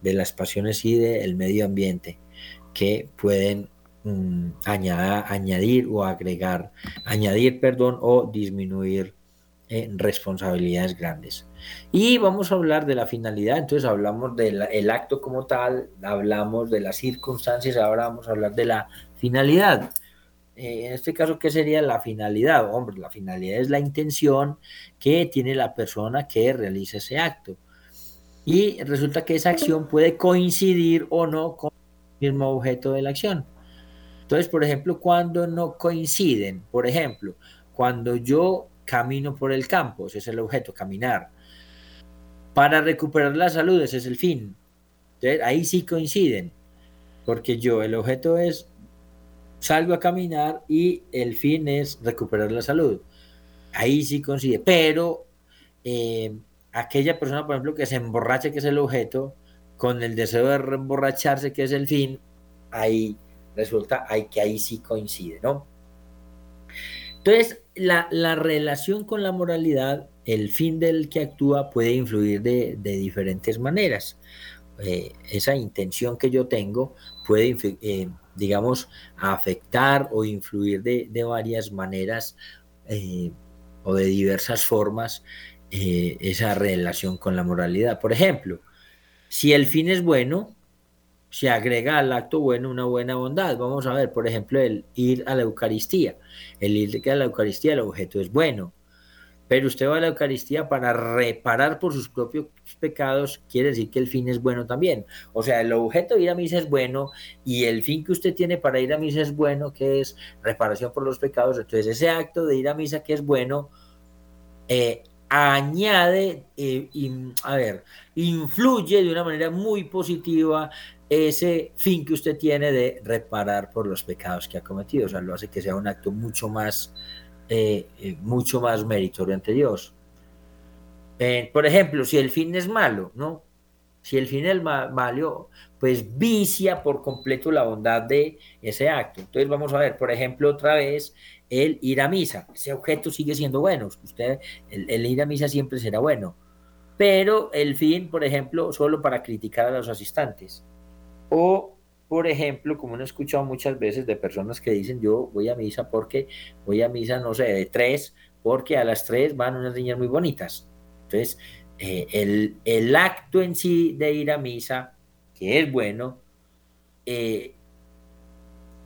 de las pasiones y del medio ambiente que pueden mm, añadir o agregar, añadir, perdón, o disminuir eh, responsabilidades grandes. Y vamos a hablar de la finalidad, entonces hablamos del acto como tal, hablamos de las circunstancias, ahora vamos a hablar de la finalidad. Eh, en este caso, ¿qué sería la finalidad? Hombre, la finalidad es la intención que tiene la persona que realiza ese acto y resulta que esa acción puede coincidir o no con el mismo objeto de la acción. Entonces, por ejemplo, cuando no coinciden, por ejemplo, cuando yo camino por el campo, ese es el objeto, caminar, para recuperar la salud, ese es el fin. Entonces, ahí sí coinciden, porque yo, el objeto es, salgo a caminar y el fin es recuperar la salud. Ahí sí coincide, pero eh, aquella persona, por ejemplo, que se emborrache, que es el objeto, con el deseo de emborracharse, que es el fin, ahí resulta que ahí sí coincide, ¿no? Entonces, la, relación con la moralidad, el fin del que actúa puede influir de, diferentes maneras. Eh, esa intención que yo tengo puede, eh, digamos, afectar o influir de, varias maneras eh, o de diversas formas esa relación con la moralidad. Por ejemplo, si el fin es bueno, se agrega al acto bueno una buena bondad. Vamos a ver, por ejemplo, el ir a la Eucaristía. El ir a la Eucaristía, el objeto es bueno. Pero usted va a la Eucaristía para reparar por sus propios pecados, quiere decir que el fin es bueno también. O sea, el objeto de ir a misa es bueno y el fin que usted tiene para ir a misa es bueno, que es reparación por los pecados. Entonces, ese acto de ir a misa que es bueno, eh, añade, eh, a ver, influye de una manera muy positiva ese fin que usted tiene de reparar por los pecados que ha cometido. O sea, lo hace que sea un acto mucho más, eh, eh, mucho más meritorio ante Dios. por ejemplo, si el fin es malo, ¿no? Si el fin es malo, pues vicia por completo la bondad de ese acto. Entonces vamos a ver, por ejemplo, otra vez el ir a misa. Ese objeto sigue siendo bueno. Usted, el, ir a misa siempre será bueno. Pero el fin, por ejemplo, solo para criticar a los asistentes. O, por ejemplo, como he escuchado muchas veces de personas que dicen, yo voy a misa porque voy a misa, no sé, de tres, porque a las tres van unas niñas muy bonitas. Entonces, eh, el, el, acto en sí de ir a misa, que es bueno, eh,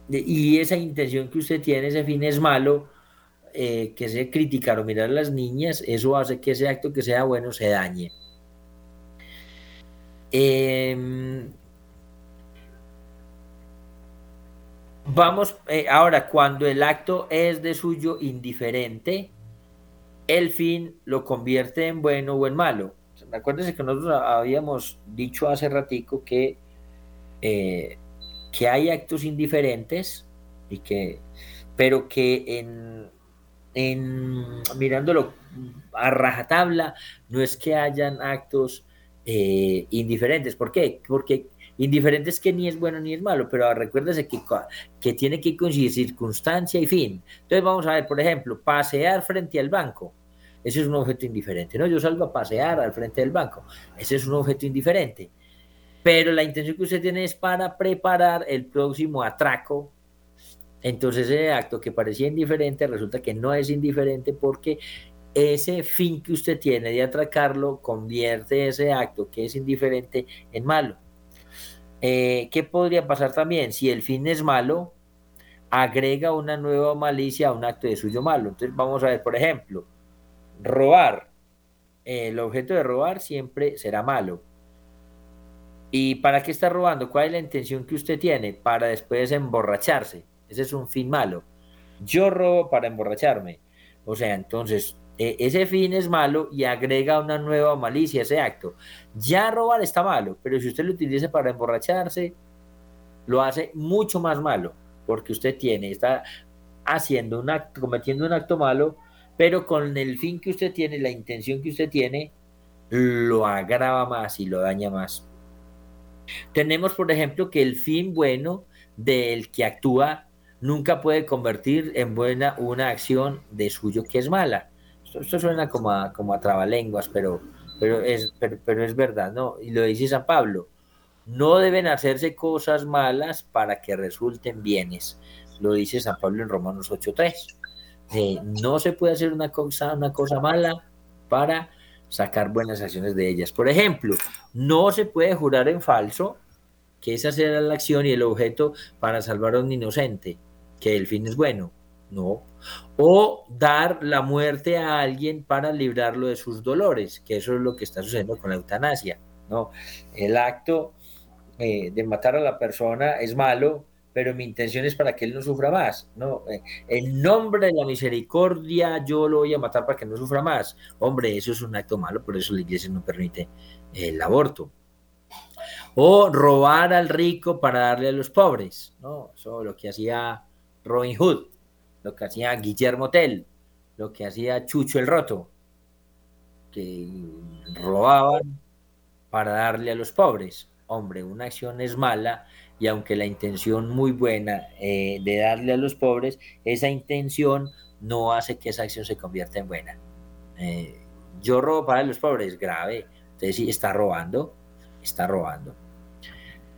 y esa intención que usted tiene, ese fin es malo, eh, que sea criticar o mirar a las niñas, eso hace que ese acto que sea bueno se dañe. Em, vamos, eh, ahora, cuando el acto es de suyo indiferente, el fin lo convierte en bueno o en malo. Acuérdense que nosotros habíamos dicho hace ratico que, eh, que hay actos indiferentes y que, pero que en, en mirándolo a rajatabla, no es que hayan actos eh, indiferentes. ¿Por qué? Porque indiferentes que ni es bueno ni es malo, pero recuérdese que, que tiene que coincidir circunstancia y fin. Entonces vamos a ver, por ejemplo, pasear frente al banco. Ese es un objeto indiferente. No, yo salgo a pasear al frente del banco. Ese es un objeto indiferente. Pero la intención que usted tiene es para preparar el próximo atraco entonces ese acto que parecía indiferente resulta que no es indiferente porque ese fin que usted tiene de atracarlo convierte ese acto que es indiferente en malo. Eh, ¿Qué podría pasar también? Si el fin es malo, agrega una nueva malicia a un acto de suyo malo. Entonces vamos a ver, por ejemplo, robar. El objeto de robar siempre será malo. ¿Y para qué está robando? ¿Cuál es la intención que usted tiene? Para después emborracharse. Ese es un fin malo. Yo robo para emborracharme. O sea, entonces, e, ese fin es malo y agrega una nueva malicia a ese acto. Ya robar está malo, pero si usted lo utiliza para emborracharse, lo hace mucho más malo, porque usted tiene, está haciendo un acto, cometiendo un acto malo, pero con el fin que usted tiene, la intención que usted tiene, lo agrava más y lo daña más. Tenemos, por ejemplo, que el fin bueno del que actúa nunca puede convertir en buena una acción de suyo que es mala. Esto, suena como a, como a trabalenguas, pero, pero, es, pero, es verdad, ¿no? Y lo dice San Pablo, no deben hacerse cosas malas para que resulten bienes. Lo dice San Pablo en Romanos 8.3. Eh, no se puede hacer una cosa, una cosa mala para sacar buenas acciones de ellas. Por ejemplo, no se puede jurar en falso que esa será la acción y el objeto para salvar a un inocente que el fin es bueno, no. O dar la muerte a alguien para librarlo de sus dolores, que eso es lo que está sucediendo con la eutanasia, ¿no? El acto eh, de matar a la persona es malo, pero mi intención es para que él no sufra más, ¿no? Eh, en nombre de la misericordia yo lo voy a matar para que no sufra más. Hombre, eso es un acto malo, por eso la iglesia no permite el aborto. O robar al rico para darle a los pobres, ¿no? Eso es lo que hacía Robin Hood, lo que hacía Guillermo Tell, lo que hacía Chucho el Roto, que robaban para darle a los pobres. Hombre, una acción es mala y aunque la intención muy buena eh, de darle a los pobres, esa intención no hace que esa acción se convierta en buena. Eh, yo robo para los pobres, grave. Entonces sí, está robando, está robando.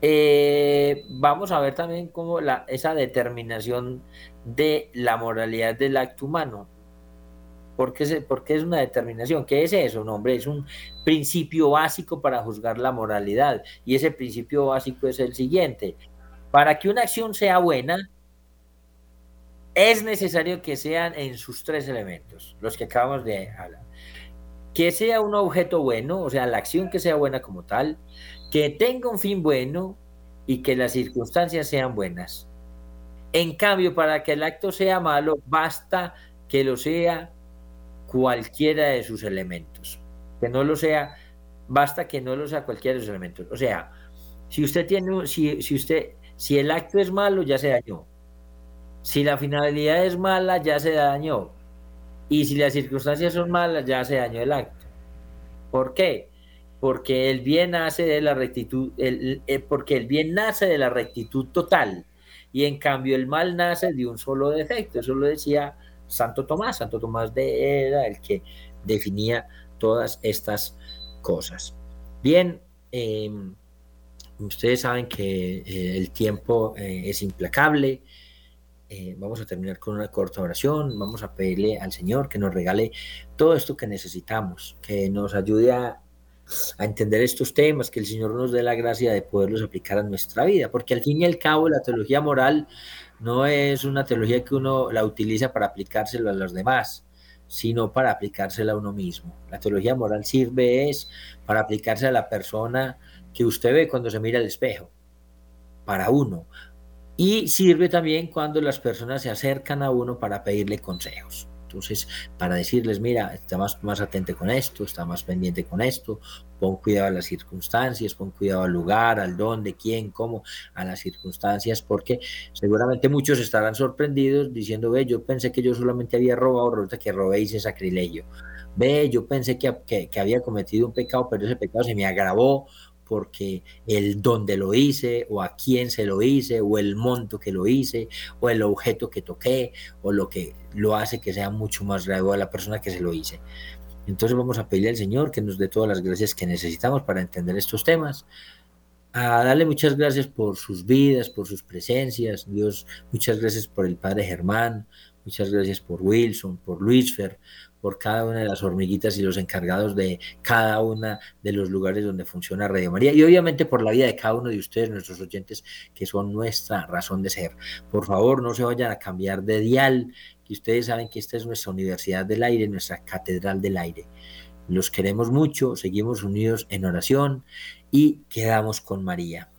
Eh, vamos a ver también cómo la, esa determinación de la moralidad del acto humano. ¿Por qué, es una determinación? ¿Qué es eso? No, hombre, es un principio básico para juzgar la moralidad. Y ese principio básico es el siguiente. Para que una acción sea buena, es necesario que sean en sus tres elementos, los que acabamos de hablar. Que sea un objeto bueno, o sea, la acción que sea buena como tal, que tenga un fin bueno y que las circunstancias sean buenas. En cambio, para que el acto sea malo, basta que lo sea cualquiera de sus elementos. Que no lo sea, basta que no lo sea cualquiera de sus elementos. O sea, si usted tiene, si, si usted, si el acto es malo, ya se dañó. Si la finalidad es mala, ya se dañó. Y si las circunstancias son malas, ya se dañó el acto. ¿Por qué? porque el bien nace de la rectitud, eh, porque el bien nace de la rectitud total y en cambio el mal nace de un solo defecto. Eso lo decía Santo Tomás. Santo Tomás de era el que definía todas estas cosas. Bien, em, ustedes saben que eh, el tiempo eh, es implacable. vamos a terminar con una corta oración. Vamos a pedirle al Señor que nos regale todo esto que necesitamos, que nos ayude a a entender estos temas, que el Señor nos dé la gracia de poderlos aplicar a nuestra vida, porque al fin y al cabo la teología moral no es una teología que uno la utiliza para aplicárselo a los demás, sino para aplicársela a uno mismo. La teología moral sirve es para aplicarse a la persona que usted ve cuando se mira al espejo, para uno. Y sirve también cuando las personas se acercan a uno para pedirle consejos. Entonces, para decirles, mira, está más, más atento con esto, está más pendiente con esto, pon cuidado a las circunstancias, pon cuidado al lugar, al dónde, quién, cómo, a las circunstancias, porque seguramente muchos estarán sorprendidos diciendo, ve, yo pensé que yo solamente había robado, resulta que robé hice sacrilegio. Ve, yo pensé que, que había cometido un pecado, pero ese pecado se me agravó porque el dónde lo hice, o a quién se lo hice, o el monto que lo hice, o el objeto que toqué, o lo que lo hace que sea mucho más grave a la persona que se lo hice. Entonces vamos a pedirle al Señor que nos dé todas las gracias que necesitamos para entender estos temas. A darle muchas gracias por sus vidas, por sus presencias. Dios, muchas gracias por el Padre Germán, muchas gracias por Wilson, por Luisfer, por cada una de las hormiguitas y los encargados de cada una de los lugares donde funciona Radio María y obviamente por la vida de cada uno de ustedes, nuestros oyentes, que son nuestra razón de ser. Por favor, no se vayan a cambiar de dial, que ustedes saben que esta es nuestra Universidad del Aire, nuestra Catedral del Aire. Los queremos mucho, seguimos unidos en oración y quedamos con María.